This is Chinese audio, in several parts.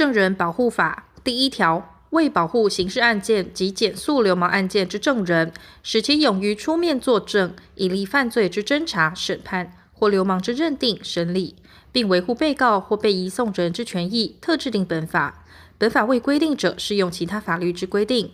证人保护法第一条，为保护刑事案件及检肃流氓案件之证人，使其勇于出面作证，以利犯罪之侦查、审判或流氓之认定、审理，并维护被告或被移送人之权益，特制定本法。本法未规定者，适用其他法律之规定。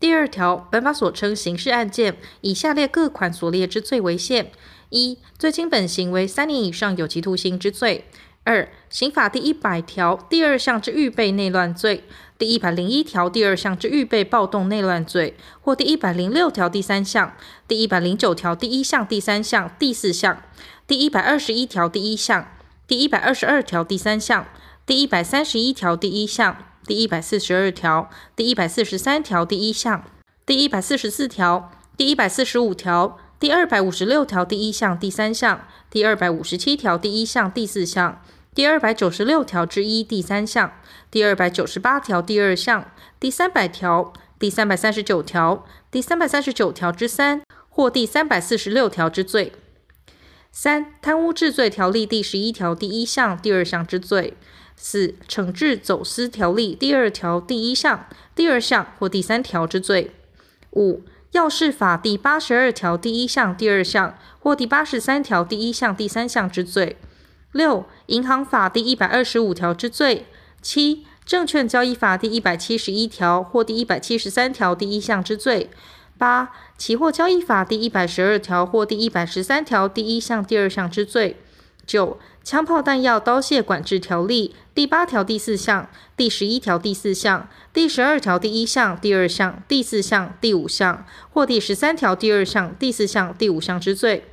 第二条，本法所称刑事案件，以下列各款所列之罪为限：一、最轻本刑为三年以上有期徒刑之罪。二、刑法第一百条第二项之预备内乱罪，第一百零一条第二项之预备暴动内乱罪，或第一百零六条第三项、第一百零九条第一项、第三项、第四项、第一百二十一条第一项、第一百二十二条第三项、第一百三十一条第一项、第一百四十二条、第一百四十三条第一项、第一百四十四条、第一百四十五条、第二百五十六条第一项、第三项、第二百五十七条第一项、第四项。第二百九十六条之一第三项，第二百九十八条第二项，第三百条、第三百三十九条、第三百三十九条之三或第三百四十六条之罪。三、贪污治罪条例第十一条第一项、第二项之罪。四、惩治走私条例第二条第一项、第二项或第三条之罪。五、要事法第八十二条第一项、第二项或第八十三条第一项、第三项之罪。六、银行法第一百二十五条之罪；七、证券交易法第一百七十一条或第一百七十三条第一项之罪；八、期货交易法第一百十二条或第一百十三条第一项、第二项之罪；九、枪炮弹药刀械管制条例第八条第四项、第十一条第四项、第十二条第一项、第二项、第四项、第五项或第十三条第二项、第四项、第五项之罪。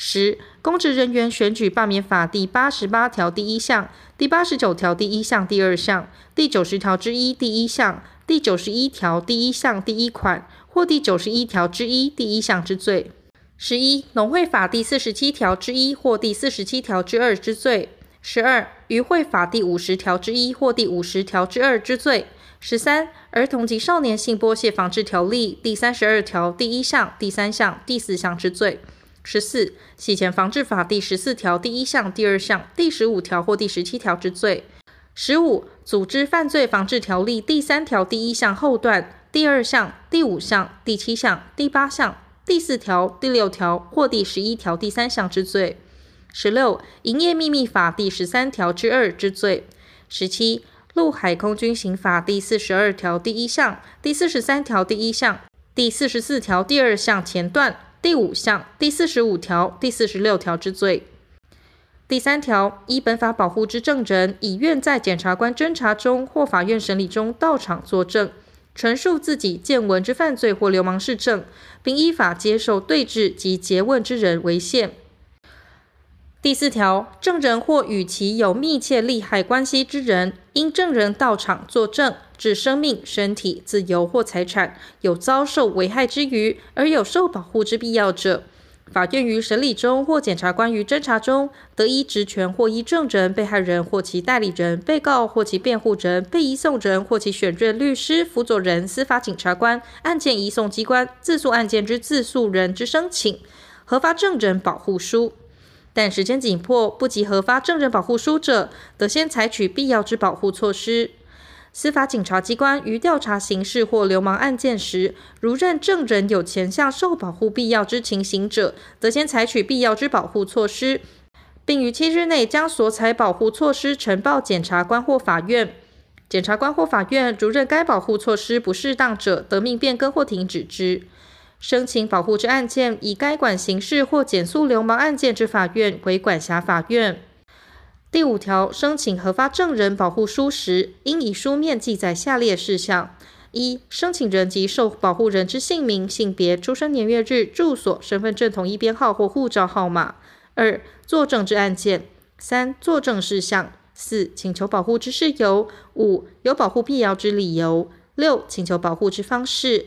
十、公职人员选举罢免法第八十八条第一项、第八十九条第一项、第二项、第九十条之一第一项、第九十一条第一项第一款或第九十一条之一第一项之罪。十一、农会法第四十七条之一或第四十七条之二之罪。十二、渔会法第五十条之一或第五十条之二之罪。十三、儿童及少年性剥削防治条例第三十二条第一项、第三项、第四项之罪。十四、洗钱防治法第十四条第一项、第二项、第十五条或第十七条之罪；十五、组织犯罪防治条例第三条第一项后段第二项、第五项、第七项、第八项、第四条、第六条或第十一条第三项之罪；十六、营业秘密法第十三条之二之罪；十七、陆海空军刑法第四十二条第一项、第四十三条第一项、第四十四条第二项前段。第五项、第四十五条、第四十六条之罪。第三条，依本法保护之证人，以愿在检察官侦查中或法院审理中到场作证，陈述自己见闻之犯罪或流氓事证，并依法接受对质及诘问之人为限。第四条，证人或与其有密切利害关系之人，因证人到场作证，致生命、身体、自由或财产有遭受危害之余，而有受保护之必要者，法院于审理中或检察官于侦查中，得依职权或依证人、被害人或其代理人、被告或其辩护人、被移送人或其选任律师、辅佐人、司法警察官、案件移送机关、自诉案件之自诉人之申请，核发证人保护书。但时间紧迫，不及核发证人保护书者，得先采取必要之保护措施。司法警察机关于调查刑事或流氓案件时，如认证人有前项受保护必要之情形者，得先采取必要之保护措施，并于七日内将所采保护措施呈报检察官或法院。检察官或法院如认该保护措施不适当者，得命变更或停止之。申请保护之案件，以该管刑事或检肃流氓案件之法院为管辖法院。第五条，申请核发证人保护书时，应以书面记载下列事项：一、申请人及受保护人之姓名、性别、出生年月日、住所、身份证统一编号或护照号码；二、作证之案件；三、作证事项；四、请求保护之事由；五、有保护必要之理由；六、请求保护之方式。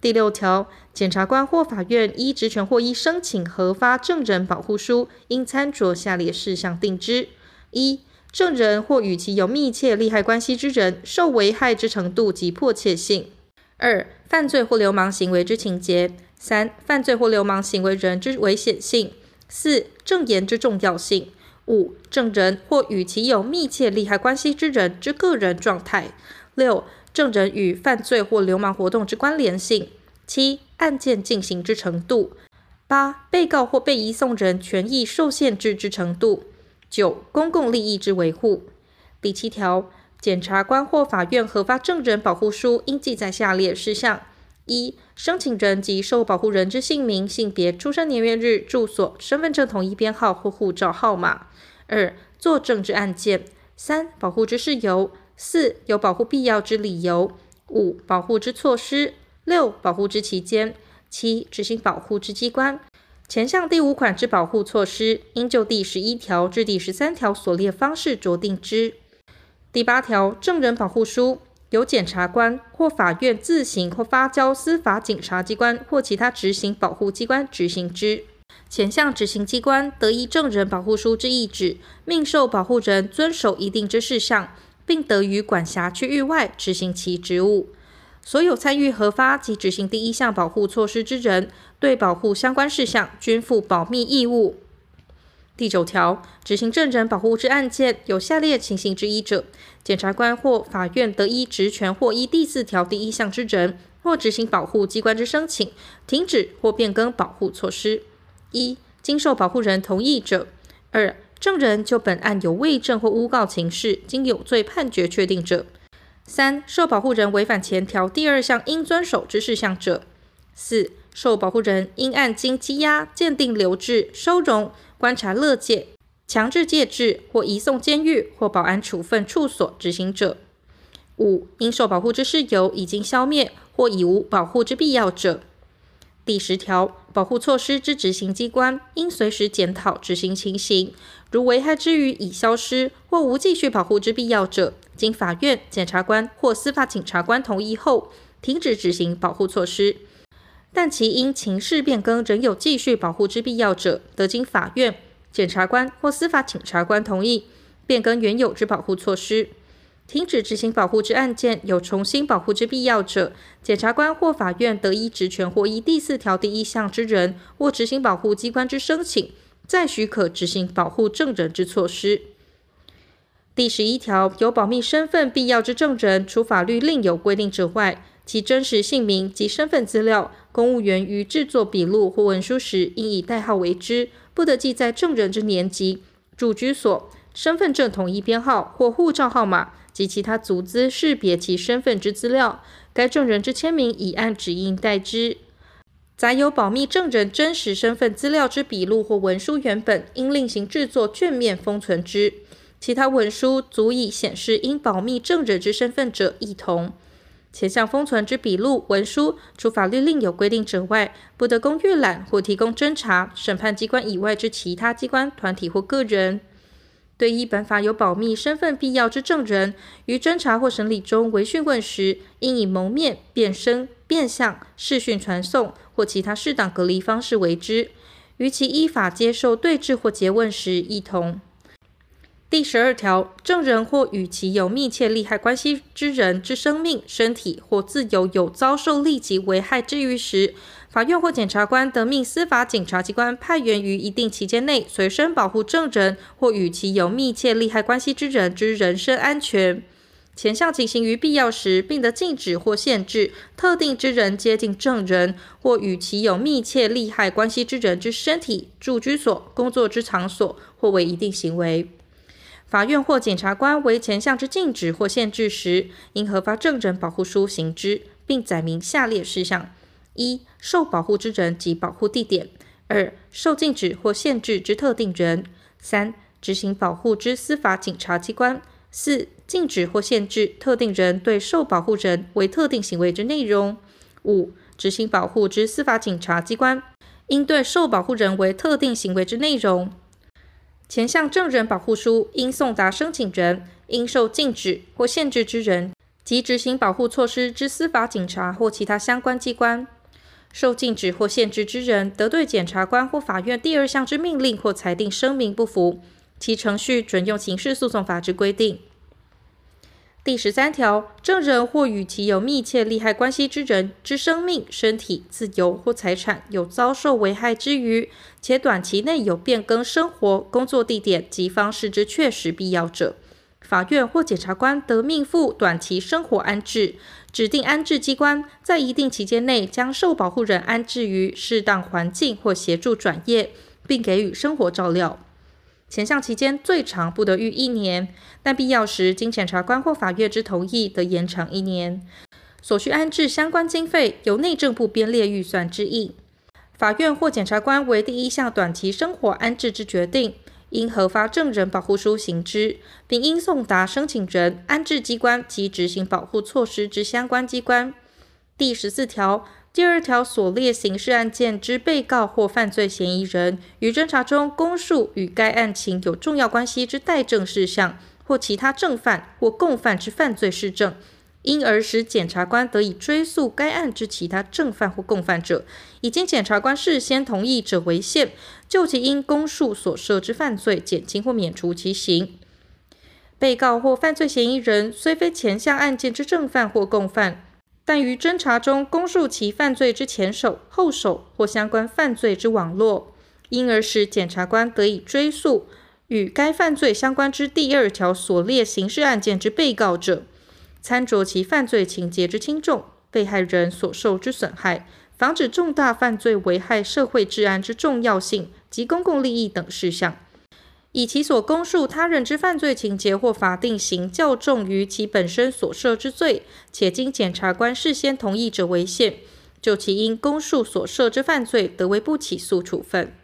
第六条，检察官或法院依职权或依申请核发证人保护书，应参酌下列事项定之：一、证人或与其有密切利害关系之人受危害之程度及迫切性；二、犯罪或流氓行为之情节；三、犯罪或流氓行为人之危险性；四、证言之重要性；五、证人或与其有密切利害关系之人之个人状态；六、证人与犯罪或流氓活动之关联性；七、案件进行之程度；八、被告或被移送人权益受限制之程度；九、公共利益之维护。第七条，检察官或法院核发证人保护书，应记载下列事项：一、申请人及受保护人之姓名、性别、出生年月日、住所、身份证统一编号或护照号码；二、作证之案件；三、保护之事由；四、有保护必要之理由；五、保护之措施；六、保护之期间；七、执行保护之机关。前项第五款之保护措施，应就第十一条至第十三条所列方式酌定之。第八条，证人保护书。由检察官或法院自行或发交司法警察机关或其他执行保护机关执行之。前项执行机关得依证人保护书之意旨，命受保护人遵守一定之事项，并得于管辖区域外执行其职务。所有参与核发及执行第一项保护措施之人，对保护相关事项均负保密义务。第九条，执行证人保护之案件有下列情形之一者，检察官或法院得依职权或依第四条第一项之人，或执行保护机关之申请，停止或变更保护措施：一、经受保护人同意者；二、证人就本案有伪证或诬告情事，经有罪判决确定者；三、受保护人违反前条第二项应遵守之事项者；四、受保护人应按经羁押、鉴定留置、收容。观察勒戒、强制戒治或移送监狱或保安处分处所执行者；五、应受保护之事由已经消灭或已无保护之必要者。第十条，保护措施之执行机关应随时检讨执行情形，如危害之余已消失或无继续保护之必要者，经法院、检察官或司法警察官同意后，停止执行保护措施。但其因情势变更仍有继续保护之必要者，得经法院、检察官或司法警察官同意，变更原有之保护措施。停止执行保护之案件有重新保护之必要者，检察官或法院得依职权或依第四条第一项之人或执行保护机关之申请，再许可执行保护证人之措施。第十一条，有保密身份必要之证人，除法律另有规定者外，其真实姓名及身份资料，公务员于制作笔录或文书时，应以代号为之，不得记载证人之年级、住居所、身份证统一编号或护照号码及其他足资识别其身份之资料。该证人之签名已按指印代之。载有保密证人真实身份资料之笔录或文书原本，应另行制作卷面封存之。其他文书足以显示应保密证人之身份者，亦同。前项封存之笔录、文书，除法律另有规定者外，不得供阅览或提供侦查、审判机关以外之其他机关、团体或个人。对依本法有保密身份必要之证人，于侦查或审理中为讯问时，应以蒙面、变声、变相、视讯传送或其他适当隔离方式为之。于其依法接受对质或诘问时，亦同。第十二条，证人或与其有密切利害关系之人之生命、身体或自由有遭受立即危害之余时，法院或检察官得命司法警察机关派员于一定期间内随身保护证人或与其有密切利害关系之人之人身安全。前项情形于必要时，并得禁止或限制特定之人接近证人或与其有密切利害关系之人之身体、住居所、工作之场所，或为一定行为。法院或检察官为前项之禁止或限制时，应核发证人保护书行之，并载明下列事项：一、受保护之人及保护地点；二、受禁止或限制之特定人；三、执行保护之司法警察机关；四、禁止或限制特定人对受保护人为特定行为之内容；五、执行保护之司法警察机关应对受保护人为特定行为之内容。前项证人保护书应送达申请人、应受禁止或限制之人及执行保护措施之司法警察或其他相关机关。受禁止或限制之人得对检察官或法院第二项之命令或裁定声明不服，其程序准用刑事诉讼法之规定。第十三条，证人或与其有密切利害关系之人之生命、身体、自由或财产有遭受危害之余，且短期内有变更生活、工作地点及方式之确实必要者，法院或检察官得命付短期生活安置，指定安置机关在一定期间内将受保护人安置于适当环境或协助转业，并给予生活照料。前项期间最长不得逾一年，但必要时经检察官或法院之同意得延长一年。所需安置相关经费由内政部编列预算之意。法院或检察官为第一项短期生活安置之决定，应核发证人保护书行之，并应送达申请人、安置机关及执行保护措施之相关机关。第十四条。第二条所列刑事案件之被告或犯罪嫌疑人，于侦查中供述与该案情有重要关系之待证事项，或其他正犯或共犯之犯罪事证，因而使检察官得以追诉该案之其他正犯或共犯者，已经检察官事先同意者为限，就其因供述所涉之犯罪减轻或免除其刑。被告或犯罪嫌疑人虽非前项案件之正犯或共犯。但于侦查中供述其犯罪之前手、后手或相关犯罪之网络，因而使检察官得以追诉与该犯罪相关之第二条所列刑事案件之被告者，参酌其犯罪情节之轻重、被害人所受之损害、防止重大犯罪危害社会治安之重要性及公共利益等事项。以其所供述他人之犯罪情节或法定刑较重于其本身所涉之罪，且经检察官事先同意者为限，就其因供述所涉之犯罪得为不起诉处分。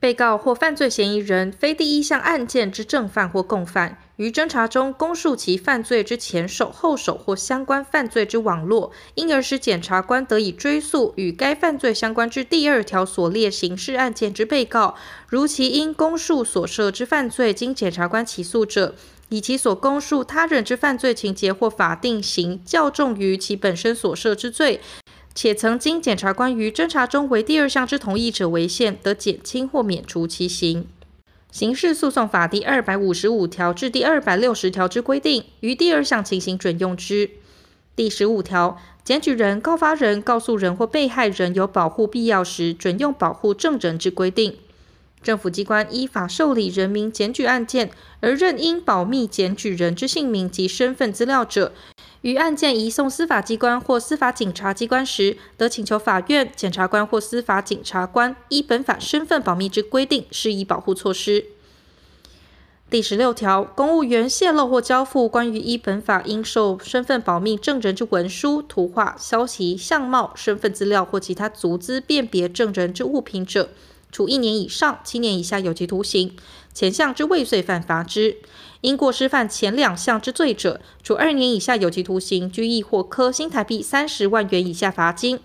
被告或犯罪嫌疑人非第一项案件之正犯或共犯，于侦查中供述其犯罪之前手、后手或相关犯罪之网络，因而使检察官得以追诉与该犯罪相关之第二条所列刑事案件之被告，如其因供述所涉之犯罪经检察官起诉者，以其所供述他人之犯罪情节或法定刑较重于其本身所涉之罪。且曾经检察官于侦查中为第二项之同意者为限，得减轻或免除其刑。刑事诉讼法第二百五十五条至第二百六十条之规定，于第二项情形准用之。第十五条，检举人、告发人、告诉人或被害人有保护必要时，准用保护证人之规定。政府机关依法受理人民检举案件，而任应保密检举人之姓名及身份资料者，于案件移送司法机关或司法警察机关时，得请求法院、检察官或司法警察官依本法身份保密之规定，施以保护措施。第十六条，公务员泄露或交付关于依本法应受身份保密证人之文书、图画、消息、相貌、身份资料或其他足资辨别证人之物品者，处一年以上七年以下有期徒刑；前项之未遂犯，罚之。因过失犯前两项之罪者，处二年以下有期徒刑、拘役或科新台币三十万元以下罚金。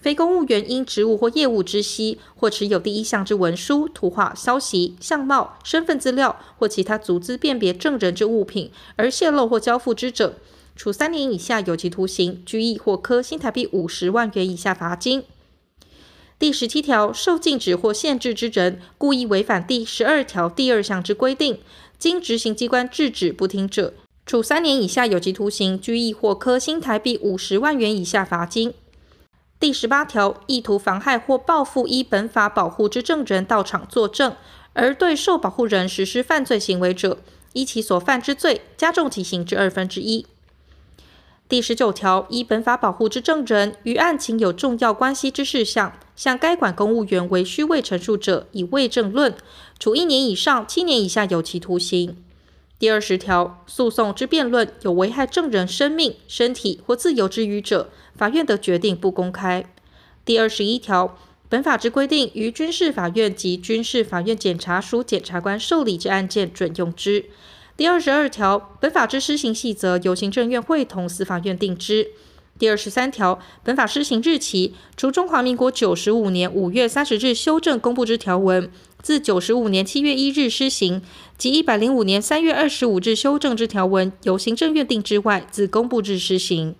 非公务员因职务或业务知悉或持有第一项之文书、图画、消息、相貌、身份资料或其他足资辨别证人之物品而泄露或交付之者，处三年以下有期徒刑、拘役或科新台币五十万元以下罚金。第十七条，受禁止或限制之人，故意违反第十二条第二项之规定。经执行机关制止不听者，处三年以下有期徒刑、拘役或科新台币五十万元以下罚金。第十八条，意图妨害或报复依本法保护之证人到场作证，而对受保护人实施犯罪行为者，依其所犯之罪，加重其刑之二分之一。第十九条，依本法保护之证人，于案情有重要关系之事项，向该管公务员为虚伪陈述者，以伪证论，处一年以上七年以下有期徒刑。第二十条，诉讼之辩论有危害证人生命、身体或自由之余者，法院的决定不公开。第二十一条，本法之规定于军事法院及军事法院检察署检察官受理之案件准用之。第二十二条，本法之施行细则由行政院会同司法院定之。第二十三条，本法施行日期，除中华民国九十五年五月三十日修正公布之条文，自九十五年七月一日施行，及一百零五年三月二十五日修正之条文，由行政院定之外，自公布日施行。